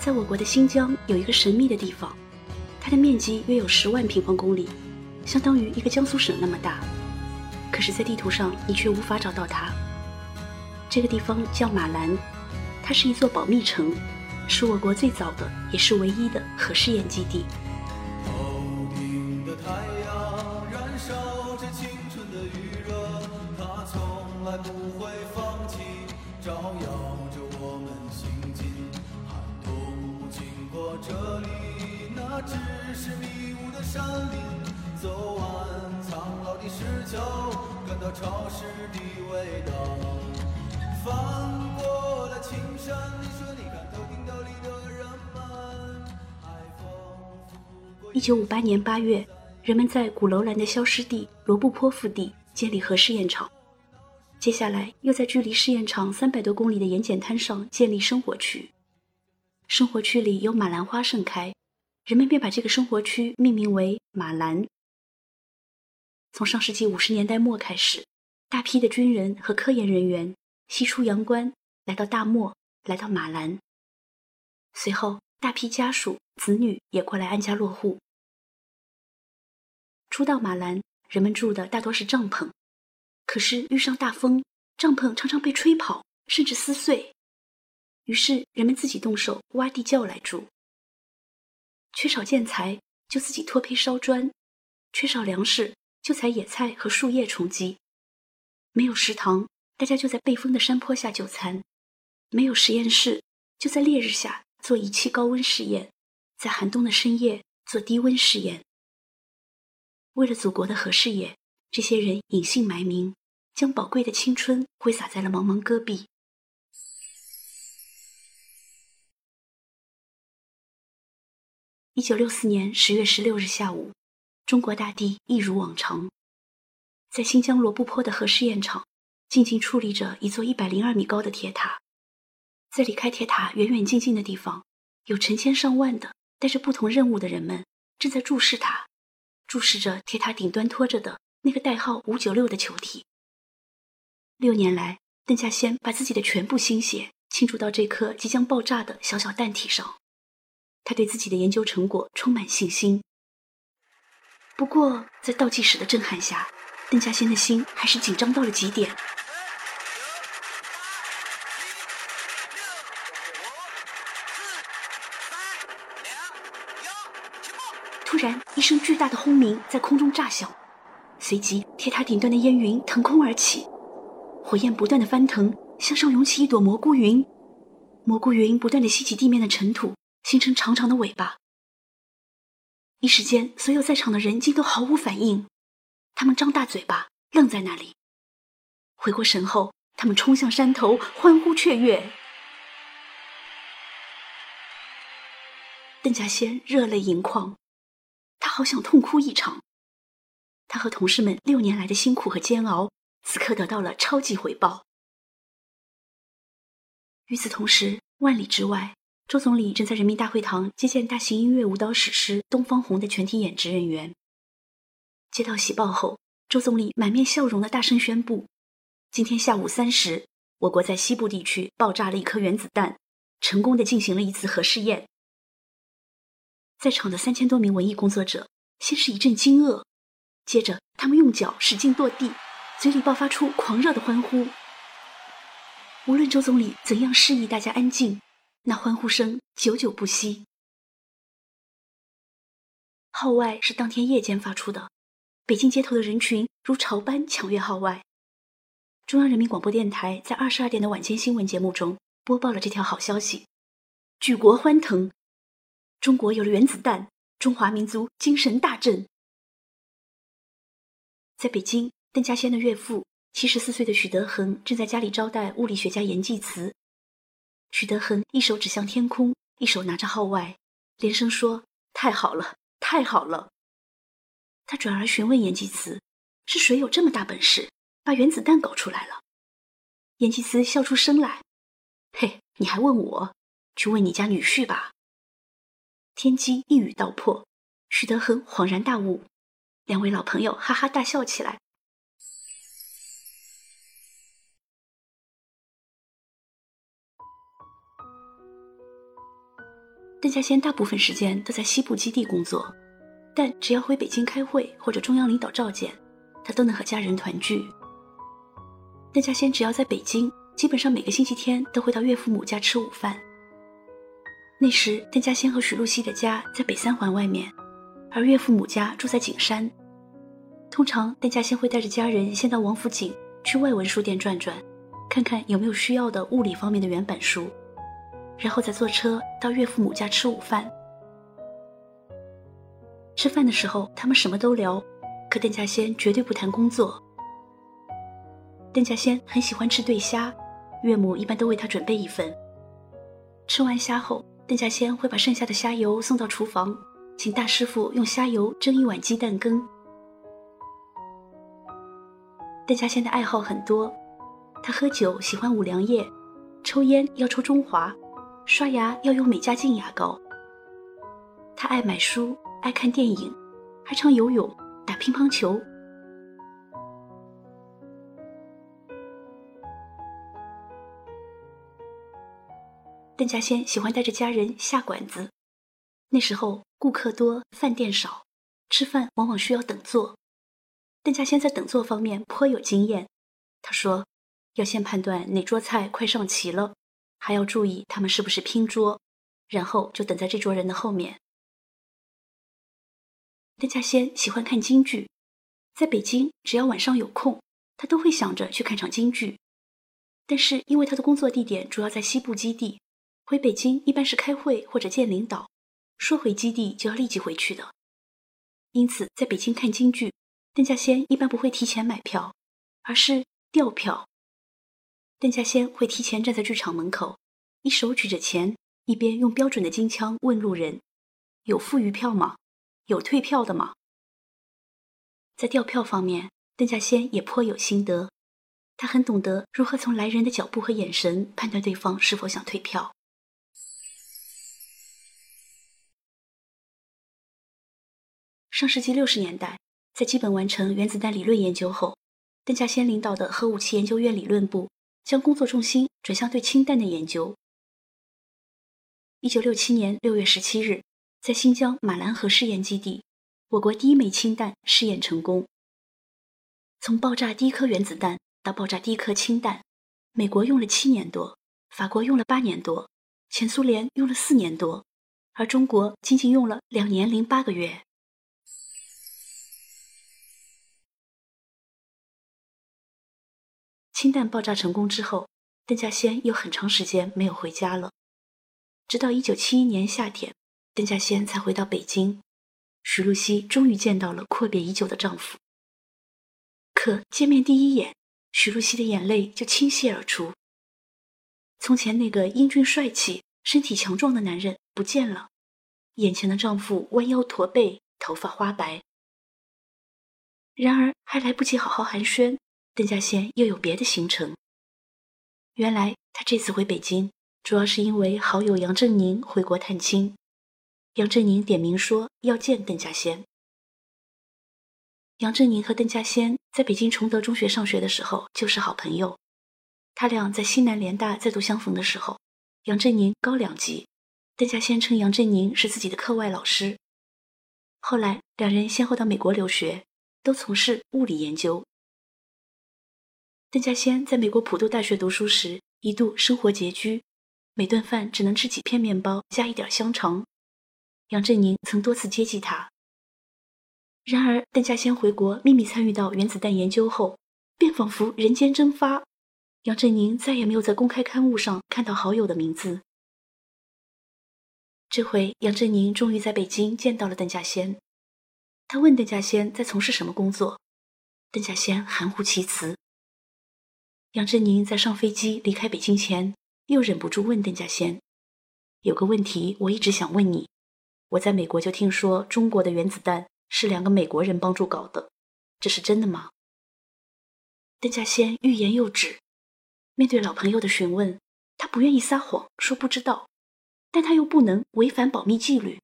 在我国的新疆有一个神秘的地方，它的面积约有十万平方公里，相当于一个江苏省那么大。可是，在地图上你却无法找到它。这个地方叫马兰，它是一座保密城，是我国最早的也是唯一的核试验基地。感到潮湿的味道。翻过了青山，你说你看头顶斗笠的人们。一九五八年八月，人们在古楼兰的消失地罗布泊腹地建立核试验场。接下来，又在距离试验场三百多公里的盐碱滩上建立生活区。生活区里有马兰花盛开，人们便把这个生活区命名为马兰。从上世纪五十年代末开始，大批的军人和科研人员西出阳关，来到大漠，来到马兰。随后，大批家属、子女也过来安家落户。初到马兰，人们住的大多是帐篷，可是遇上大风，帐篷常常被吹跑，甚至撕碎。于是，人们自己动手挖地窖来住。缺少建材，就自己脱坯烧砖；缺少粮食。就采野菜和树叶充饥，没有食堂，大家就在背风的山坡下就餐；没有实验室，就在烈日下做仪器高温试验，在寒冬的深夜做低温试验。为了祖国的核事业，这些人隐姓埋名，将宝贵的青春挥洒在了茫茫戈壁。一九六四年十月十六日下午。中国大地一如往常，在新疆罗布泊的核试验场，静静矗立着一座一百零二米高的铁塔。在离开铁塔远远近近的地方，有成千上万的带着不同任务的人们正在注视它，注视着铁塔顶端托着的那个代号五九六的球体。六年来，邓稼先把自己的全部心血倾注到这颗即将爆炸的小小弹体上，他对自己的研究成果充满信心。不过，在倒计时的震撼下，邓稼先的心还是紧张到了极点。突然，一声巨大的轰鸣在空中炸响，随即铁塔顶端的烟云腾空而起，火焰不断的翻腾，向上涌起一朵蘑菇云，蘑菇云不断的吸起地面的尘土，形成长长的尾巴。一时间，所有在场的人竟都毫无反应，他们张大嘴巴，愣在那里。回过神后，他们冲向山头，欢呼雀跃。邓稼先热泪盈眶，他好想痛哭一场。他和同事们六年来的辛苦和煎熬，此刻得到了超级回报。与此同时，万里之外。周总理正在人民大会堂接见大型音乐舞蹈史诗《东方红》的全体演职人员。接到喜报后，周总理满面笑容的大声宣布：“今天下午三时，我国在西部地区爆炸了一颗原子弹，成功的进行了一次核试验。”在场的三千多名文艺工作者先是一阵惊愕，接着他们用脚使劲跺地，嘴里爆发出狂热的欢呼。无论周总理怎样示意大家安静。那欢呼声久久不息。号外是当天夜间发出的，北京街头的人群如潮般抢阅号外。中央人民广播电台在二十二点的晚间新闻节目中播报了这条好消息，举国欢腾，中国有了原子弹，中华民族精神大振。在北京，邓稼先的岳父七十四岁的许德珩正在家里招待物理学家严济慈。许德恒一手指向天空，一手拿着号外，连声说：“太好了，太好了！”他转而询问严济慈：“是谁有这么大本事，把原子弹搞出来了？”严济慈笑出声来：“嘿，你还问我？去问你家女婿吧。”天机一语道破，许德恒恍然大悟，两位老朋友哈哈大笑起来。邓稼先大部分时间都在西部基地工作，但只要回北京开会或者中央领导召见，他都能和家人团聚。邓稼先只要在北京，基本上每个星期天都会到岳父母家吃午饭。那时，邓稼先和许露西的家在北三环外面，而岳父母家住在景山。通常，邓稼先会带着家人先到王府井去外文书店转转，看看有没有需要的物理方面的原版书，然后再坐车到岳父母家吃午饭。吃饭的时候，他们什么都聊，可邓稼先绝对不谈工作。邓稼先很喜欢吃对虾，岳母一般都为他准备一份。吃完虾后，邓稼先会把剩下的虾油送到厨房，请大师傅用虾油蒸一碗鸡蛋羹。邓稼先的爱好很多，他喝酒喜欢五粮液，抽烟要抽中华，刷牙要用美加净牙膏。他爱买书，爱看电影，还常游泳、打乒乓球。邓稼先喜欢带着家人下馆子，那时候顾客多，饭店少，吃饭往往需要等座。邓稼先在等座方面颇有经验。他说，要先判断哪桌菜快上齐了，还要注意他们是不是拼桌，然后就等在这桌人的后面。邓稼先喜欢看京剧，在北京只要晚上有空，他都会想着去看场京剧。但是因为他的工作地点主要在西部基地。回北京一般是开会或者见领导，说回基地就要立即回去的。因此，在北京看京剧，邓稼先一般不会提前买票，而是调票。邓稼先会提前站在剧场门口，一手举着钱，一边用标准的京腔问路人：“有富余票吗？有退票的吗？”在调票方面，邓稼先也颇有心得，他很懂得如何从来人的脚步和眼神判断对方是否想退票。上世纪六十年代，在基本完成原子弹理论研究后，邓稼先领导的核武器研究院理论部将工作重心转向对氢弹的研究。一九六七年六月十七日，在新疆马兰核试验基地，我国第一枚氢弹试验成功。从爆炸第一颗原子弹到爆炸第一颗氢弹，美国用了七年多，法国用了八年多，前苏联用了四年多，而中国仅仅用了两年零八个月。氢弹爆炸成功之后，邓稼先有很长时间没有回家了。直到一九七一年夏天，邓稼先才回到北京。徐露西终于见到了阔别已久的丈夫。可见面第一眼，徐露西的眼泪就倾泻而出。从前那个英俊帅气、身体强壮的男人不见了，眼前的丈夫弯腰驼背，头发花白。然而还来不及好好寒暄。邓稼先又有别的行程。原来他这次回北京，主要是因为好友杨振宁回国探亲。杨振宁点名说要见邓稼先。杨振宁和邓稼先在北京崇德中学上学的时候就是好朋友。他俩在西南联大再度相逢的时候，杨振宁高两级，邓稼先称杨振宁是自己的课外老师。后来两人先后到美国留学，都从事物理研究。邓稼先在美国普渡大学读书时，一度生活拮据，每顿饭只能吃几片面包加一点香肠。杨振宁曾多次接济他。然而，邓稼先回国秘密参与到原子弹研究后，便仿佛人间蒸发。杨振宁再也没有在公开刊物上看到好友的名字。这回，杨振宁终于在北京见到了邓稼先。他问邓稼先在从事什么工作，邓稼先含糊其辞。杨振宁在上飞机离开北京前，又忍不住问邓稼先：“有个问题我一直想问你，我在美国就听说中国的原子弹是两个美国人帮助搞的，这是真的吗？”邓稼先欲言又止，面对老朋友的询问，他不愿意撒谎说不知道，但他又不能违反保密纪律。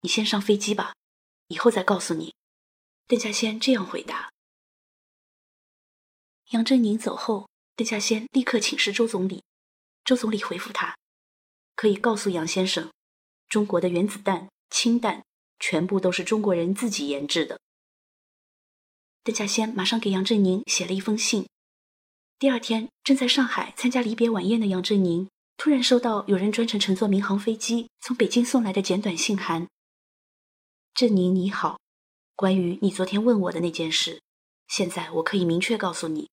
你先上飞机吧，以后再告诉你。邓稼先这样回答。杨振宁走后，邓稼先立刻请示周总理。周总理回复他：“可以告诉杨先生，中国的原子弹、氢弹全部都是中国人自己研制的。邓稼先马上给杨振宁写了一封信。第二天，正在上海参加离别晚宴的杨振宁，突然收到有人专程乘坐民航飞机从北京送来的简短信函。振宁你好，关于你昨天问我的那件事，现在我可以明确告诉你，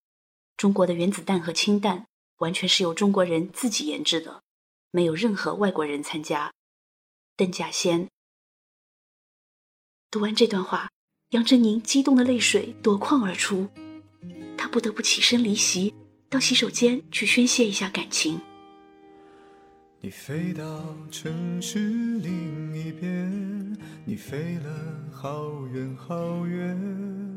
中国的原子弹和氢弹完全是由中国人自己研制的，没有任何外国人参加。邓稼先。读完这段话。杨振宁激动的泪水夺眶而出，他不得不起身离席，到洗手间去宣泄一下感情。你飞到城市另一边，你飞了好远好远，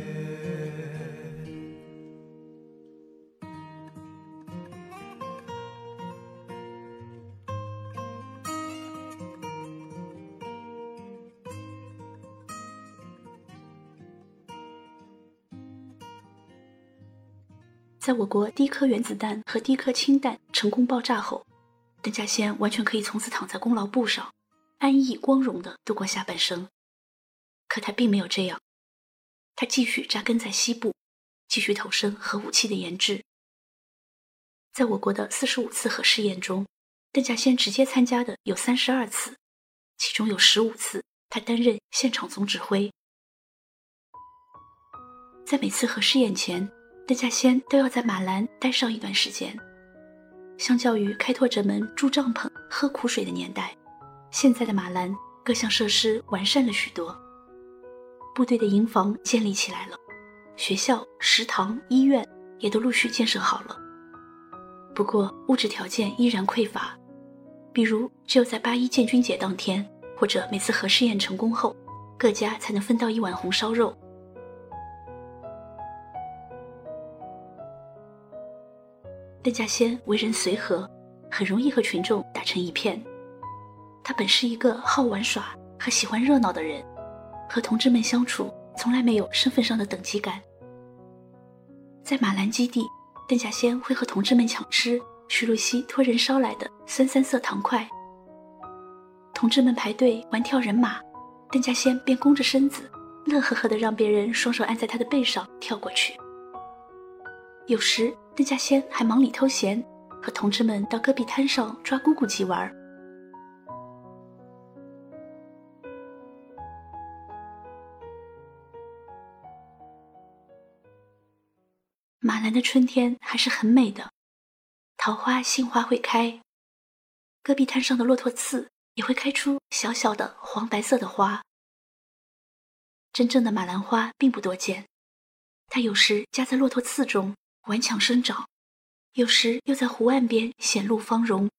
在我国第一颗原子弹和第一颗氢弹成功爆炸后，邓稼先完全可以从此躺在功劳簿上，安逸光荣地度过下半生。可他并没有这样，他继续扎根在西部，继续投身核武器的研制。在我国的四十五次核试验中，邓稼先直接参加的有三十二次，其中有十五次他担任现场总指挥。在每次核试验前，邓稼先都要在马兰待上一段时间。相较于开拓者们住帐篷、喝苦水的年代，现在的马兰各项设施完善了许多。部队的营房建立起来了，学校、食堂、医院也都陆续建设好了。不过物质条件依然匮乏，比如只有在八一建军节当天，或者每次核试验成功后，各家才能分到一碗红烧肉。邓稼先为人随和，很容易和群众打成一片。他本是一个好玩耍和喜欢热闹的人，和同志们相处从来没有身份上的等级感。在马兰基地，邓稼先会和同志们抢吃徐露西托人捎来的酸三色糖块。同志们排队玩跳人马，邓稼先便弓着身子，乐呵呵地让别人双手按在他的背上跳过去。有时。邓稼先还忙里偷闲，和同志们到戈壁滩上抓咕咕鸡玩。马兰的春天还是很美的，桃花、杏花会开，戈壁滩上的骆驼刺也会开出小小的黄白色的花。真正的马兰花并不多见，它有时夹在骆驼刺中。顽强生长，有时又在湖岸边显露芳容。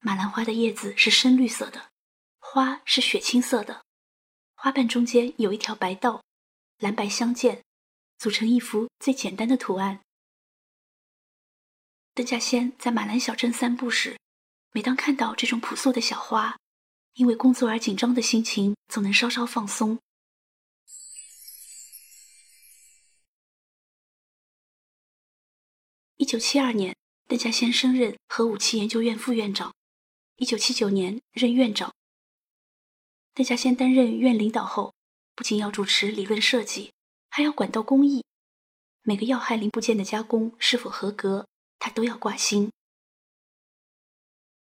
马兰花的叶子是深绿色的，花是血青色的，花瓣中间有一条白道，蓝白相间，组成一幅最简单的图案。邓稼先在马兰小镇散步时，每当看到这种朴素的小花，因为工作而紧张的心情总能稍稍放松。一九七二年，邓稼先升任核武器研究院副院长。一九七九年任院长。邓稼先担任院领导后，不仅要主持理论设计，还要管道工艺。每个要害零部件的加工是否合格，他都要挂心，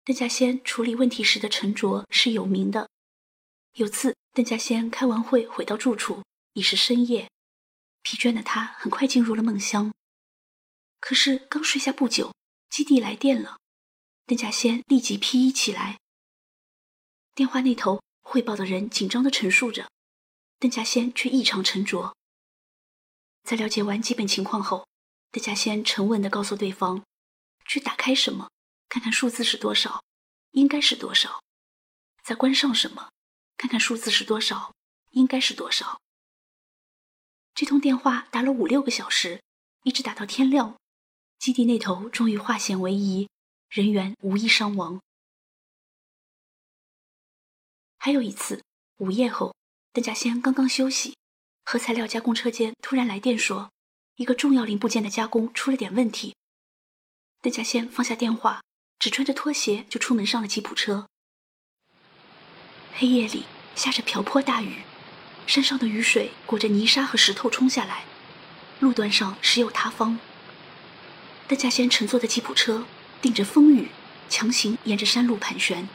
邓稼先处理问题时的沉着是有名的。有次，邓稼先开完会回到住处，已是深夜，疲倦的他很快进入了梦乡。可是刚睡下不久，基地来电了，邓稼先立即披衣起来。电话那头汇报的人紧张地陈述着，邓稼先却异常沉着。在了解完基本情况后，邓稼先沉稳地告诉对方：“去打开什么，看看数字是多少，应该是多少；再关上什么。”看看数字是多少，应该是多少。这通电话打了五六个小时，一直打到天亮。基地那头终于化险为夷，人员无一伤亡。还有一次，午夜后，邓稼先刚刚休息，核材料加工车间突然来电说，一个重要零部件的加工出了点问题。邓稼先放下电话，只穿着拖鞋就出门上了吉普车。黑夜里下着瓢泼大雨，山上的雨水裹着泥沙和石头冲下来，路段上时有塌方。邓稼先乘坐的吉普车顶着风雨，强行沿着山路盘旋。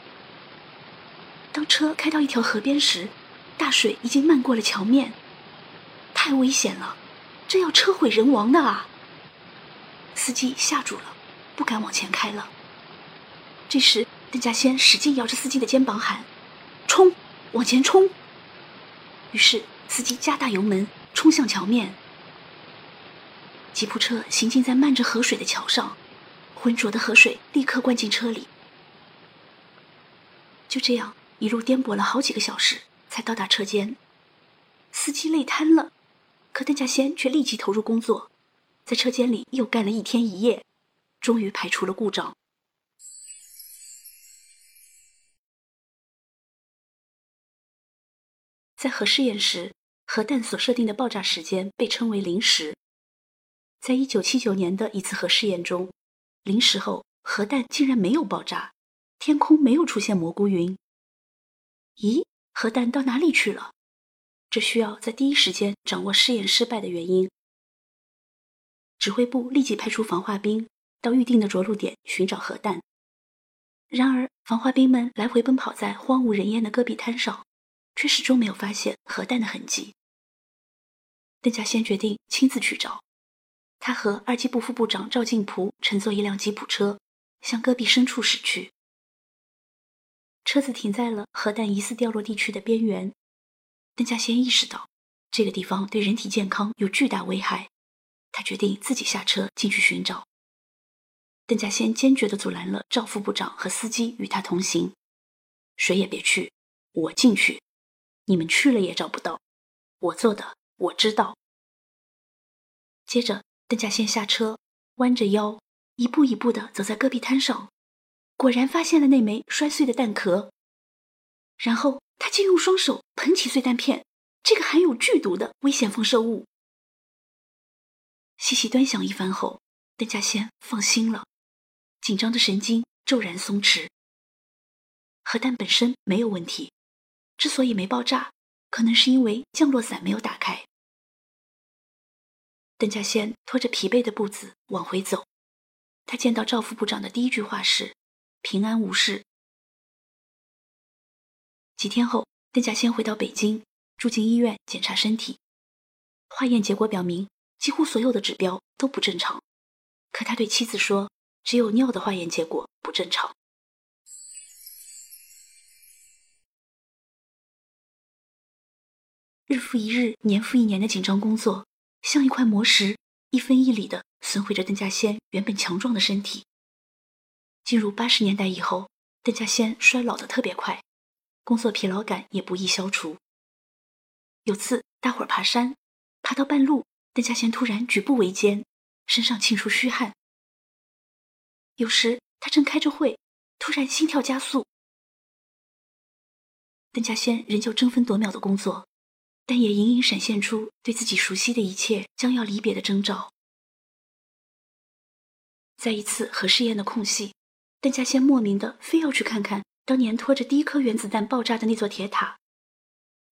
当车开到一条河边时，大水已经漫过了桥面，太危险了，这要车毁人亡的啊！司机吓住了，不敢往前开了。这时，邓稼先使劲摇着司机的肩膀喊。冲，往前冲！于是司机加大油门，冲向桥面。吉普车行进在漫着河水的桥上，浑浊的河水立刻灌进车里。就这样一路颠簸了好几个小时，才到达车间。司机累瘫了，可邓稼先却立即投入工作，在车间里又干了一天一夜，终于排除了故障。在核试验时，核弹所设定的爆炸时间被称为零时。在一九七九年的一次核试验中，零时后核弹竟然没有爆炸，天空没有出现蘑菇云。咦，核弹到哪里去了？这需要在第一时间掌握试验失败的原因。指挥部立即派出防化兵到预定的着陆点寻找核弹。然而，防化兵们来回奔跑在荒无人烟的戈壁滩上。却始终没有发现核弹的痕迹。邓稼先决定亲自去找。他和二机部副部长赵静璞乘坐一辆吉普车，向戈壁深处驶去。车子停在了核弹疑似掉落地区的边缘。邓稼先意识到这个地方对人体健康有巨大危害，他决定自己下车进去寻找。邓稼先坚决地阻拦了赵副部长和司机与他同行：“谁也别去，我进去。”你们去了也找不到，我做的我知道。接着，邓稼先下车，弯着腰，一步一步地走在戈壁滩上，果然发现了那枚摔碎的弹壳。然后，他竟用双手捧起碎弹片，这个含有剧毒的危险放射物。细细端详一番后，邓稼先放心了，紧张的神经骤然松弛。核弹本身没有问题。之所以没爆炸，可能是因为降落伞没有打开。邓稼先拖着疲惫的步子往回走，他见到赵副部长的第一句话是“平安无事”。几天后，邓稼先回到北京，住进医院检查身体。化验结果表明，几乎所有的指标都不正常，可他对妻子说，只有尿的化验结果不正常。日复一日，年复一年的紧张工作，像一块磨石，一分一厘的损毁着邓稼先原本强壮的身体。进入八十年代以后，邓稼先衰老的特别快，工作疲劳感也不易消除。有次大伙儿爬山，爬到半路，邓稼先突然举步维艰，身上沁出虚汗。有时他正开着会，突然心跳加速。邓稼先仍旧争分夺秒的工作。但也隐隐闪现出对自己熟悉的一切将要离别的征兆。在一次核试验的空隙，邓稼先莫名的非要去看看当年拖着第一颗原子弹爆炸的那座铁塔。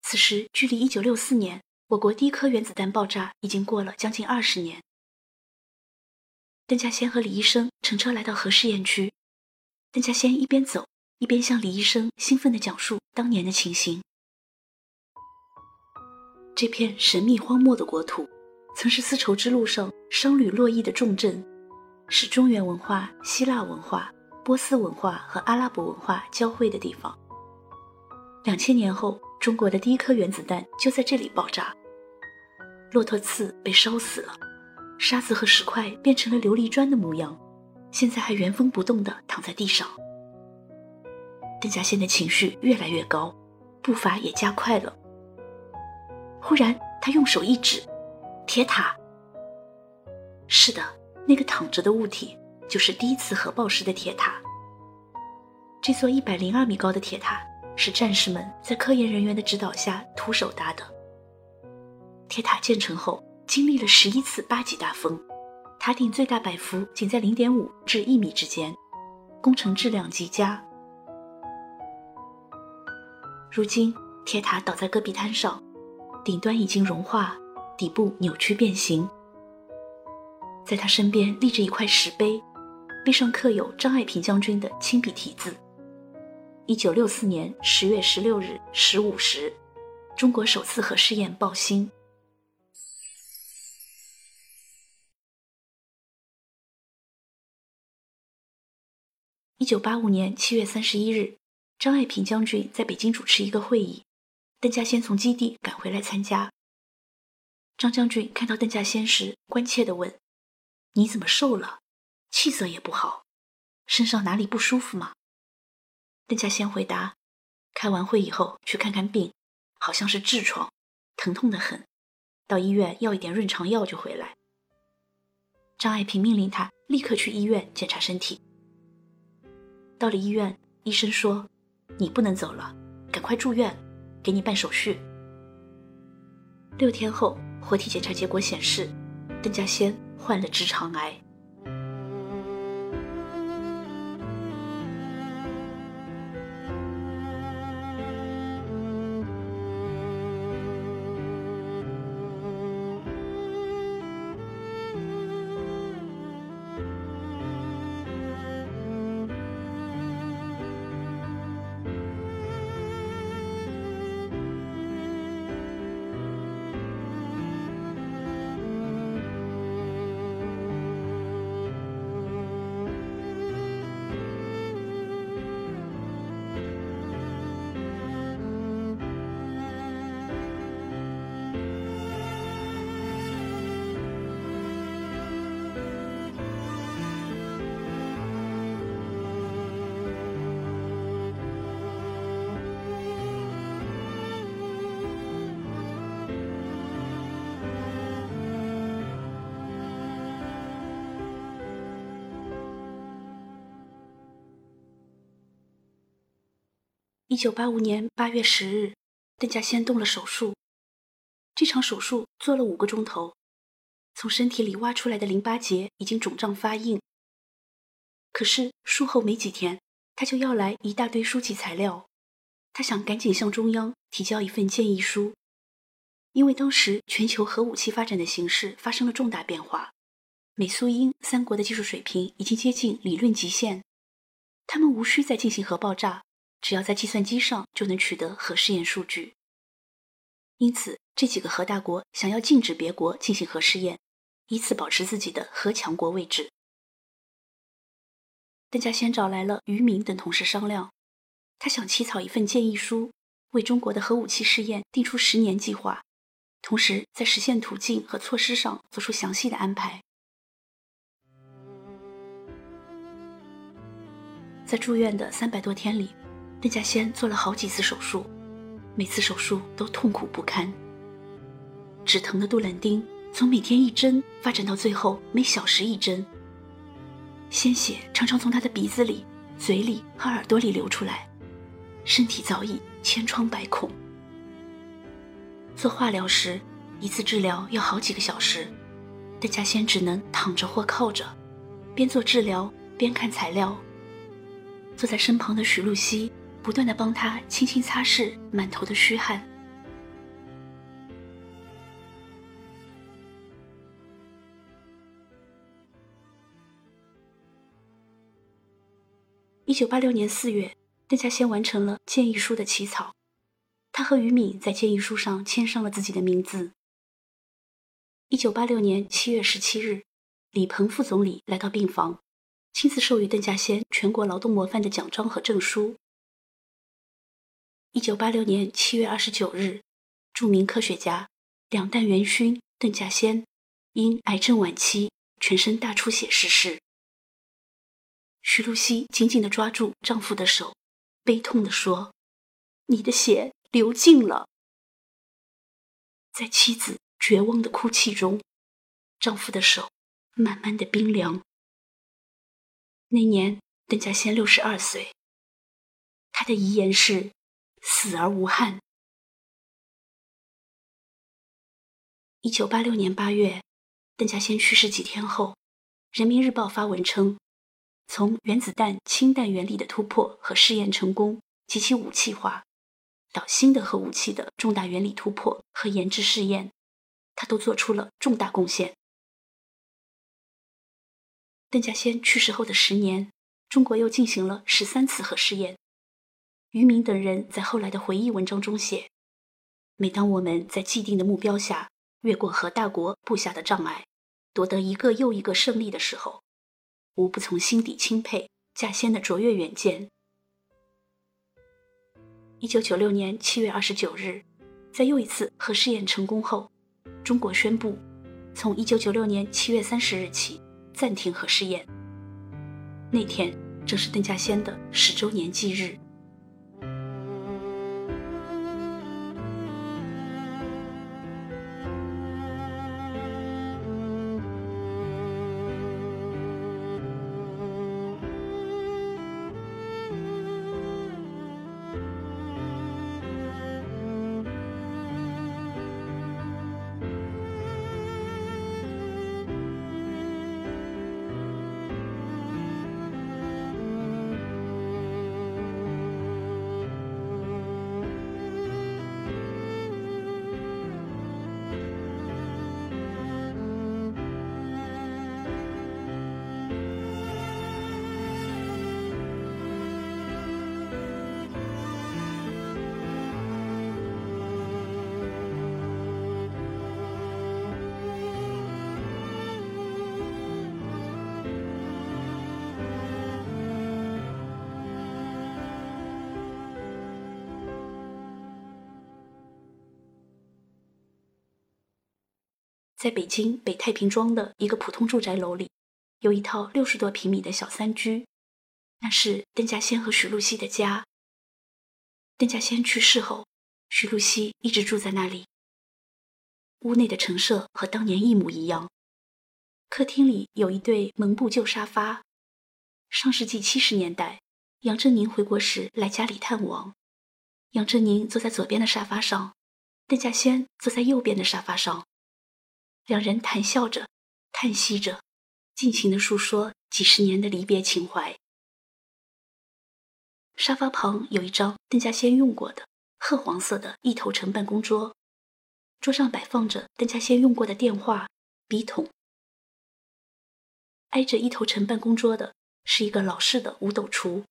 此时距离1964年我国第一颗原子弹爆炸已经过了将近二十年。邓稼先和李医生乘车来到核试验区，邓稼先一边走一边向李医生兴奋地讲述当年的情形。这片神秘荒漠的国土，曾是丝绸之路上商旅络绎的重镇，是中原文化、希腊文化、波斯文化和阿拉伯文化交汇的地方。两千年后，中国的第一颗原子弹就在这里爆炸。骆驼刺被烧死了，沙子和石块变成了琉璃砖的模样，现在还原封不动地躺在地上。邓稼先的情绪越来越高，步伐也加快了。忽然，他用手一指，铁塔。是的，那个躺着的物体就是第一次核爆时的铁塔。这座一百零二米高的铁塔是战士们在科研人员的指导下徒手搭的。铁塔建成后，经历了十一次八级大风，塔顶最大摆幅仅在零点五至一米之间，工程质量极佳。如今，铁塔倒在戈壁滩上，顶端已经融化，底部扭曲变形。在他身边立着一块石碑，碑上刻有张爱萍将军的亲笔题字：“一九六四年十月十六日十五时，中国首次核试验爆星。”一九八五年七月三十一日，张爱萍将军在北京主持一个会议，邓稼先从基地赶回来参加。张将军看到邓稼先时，关切地问：“你怎么瘦了？气色也不好，身上哪里不舒服吗？”邓稼先回答：“开完会以后去看看病，好像是痔疮，疼痛的很，到医院要一点润肠药就回来。”张爱萍命令他立刻去医院检查身体。到了医院，医生说：“你不能走了，赶快住院，给你办手续。”六天后，活体检查结果显示，邓稼先患了直肠癌。九八五年八月十日，邓稼先动了手术。这场手术做了五个钟头，从身体里挖出来的淋巴结已经肿胀发硬。可是术后没几天，他就要来一大堆书籍材料，他想赶紧向中央提交一份建议书，因为当时全球核武器发展的形势发生了重大变化，美苏英三国的技术水平已经接近理论极限，他们无需再进行核爆炸。只要在计算机上就能取得核试验数据，因此这几个核大国想要禁止别国进行核试验，以此保持自己的核强国位置。邓稼先找来了于明等同事商量，他想起草一份建议书，为中国的核武器试验定出十年计划，同时在实现途径和措施上做出详细的安排。在住院的三百多天里。邓稼先做了好几次手术，每次手术都痛苦不堪。止疼的杜冷丁从每天一针发展到最后每小时一针，鲜血常常从他的鼻子里、嘴里和耳朵里流出来，身体早已千疮百孔。做化疗时，一次治疗要好几个小时，邓稼先只能躺着或靠着，边做治疗边看材料。坐在身旁的许露西。不断的帮他轻轻擦拭满头的虚汗。一九八六年四月，邓稼先完成了建议书的起草，他和于敏在建议书上签上了自己的名字。一九八六年七月十七日，李鹏副总理来到病房，亲自授予邓稼先全国劳动模范的奖章和证书。一九八六年七月二十九日，著名科学家、两弹元勋邓稼先因癌症晚期全身大出血逝世。徐露西紧紧地抓住丈夫的手，悲痛地说：“你的血流尽了。”在妻子绝望的哭泣中，丈夫的手慢慢的冰凉。那年，邓稼先六十二岁，他的遗言是。死而无憾。一九八六年八月，邓稼先去世几天后，《人民日报》发文称，从原子弹氢弹原理的突破和试验成功及其武器化，到新的核武器的重大原理突破和研制试验，他都做出了重大贡献。邓稼先去世后的十年，中国又进行了十三次核试验。于明等人在后来的回忆文章中写：“每当我们在既定的目标下越过核大国布下的障碍，夺得一个又一个胜利的时候，无不从心底钦佩稼先的卓越远见。”一九九六年七月二十九日，在又一次核试验成功后，中国宣布从一九九六年七月三十日起暂停核试验。那天正是邓稼先的十周年忌日。在北京北太平庄的一个普通住宅楼里，有一套六十多平米的小三居，那是邓稼先和许露西的家。邓稼先去世后，许露西一直住在那里。屋内的陈设和当年一模一样，客厅里有一对蒙布旧沙发。上世纪七十年代，杨振宁回国时来家里探望，杨振宁坐在左边的沙发上，邓稼先坐在右边的沙发上。两人谈笑着，叹息着，尽情地诉说几十年的离别情怀。沙发旁有一张邓稼先用过的褐黄色的一头城办公桌，桌上摆放着邓稼先用过的电话、笔筒。挨着一头城办公桌的是一个老式的五斗橱，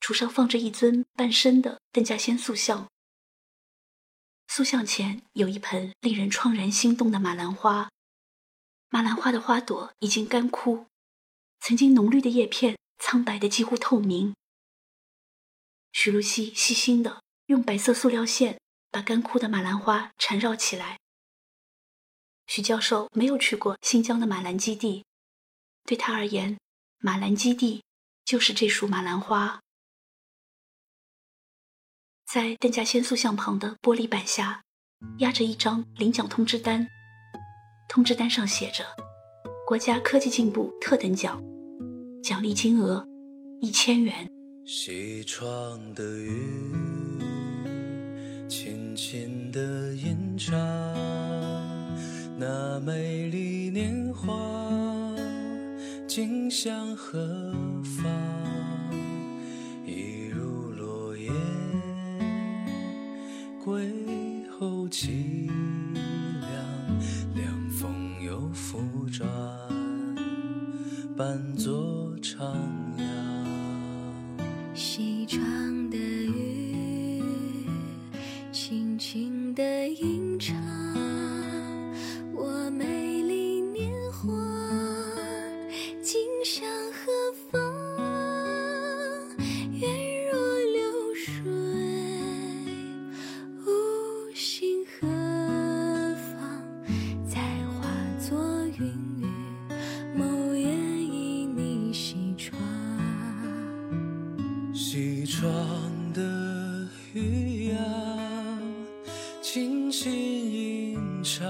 橱上放着一尊半身的邓稼先塑像。塑像前有一盆令人怆然心动的马兰花，马兰花的花朵已经干枯，曾经浓绿的叶片苍白的几乎透明。徐露西细心的用白色塑料线把干枯的马兰花缠绕起来。徐教授没有去过新疆的马兰基地，对他而言，马兰基地就是这束马兰花。在邓稼先塑像旁的玻璃板下，压着一张领奖通知单，通知单上写着“国家科技进步特等奖”，奖励金额一千元。西窗的雨，轻轻地吟唱，那美丽年华，今向何方？微后凄凉，凉风又复转，伴作徜徉。窗窗的雨呀，轻轻吟唱。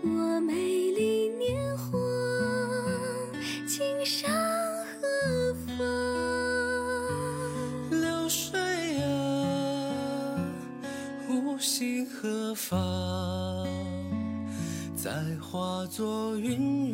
我美丽年华，今向何方？流水啊，无心何方？再化作云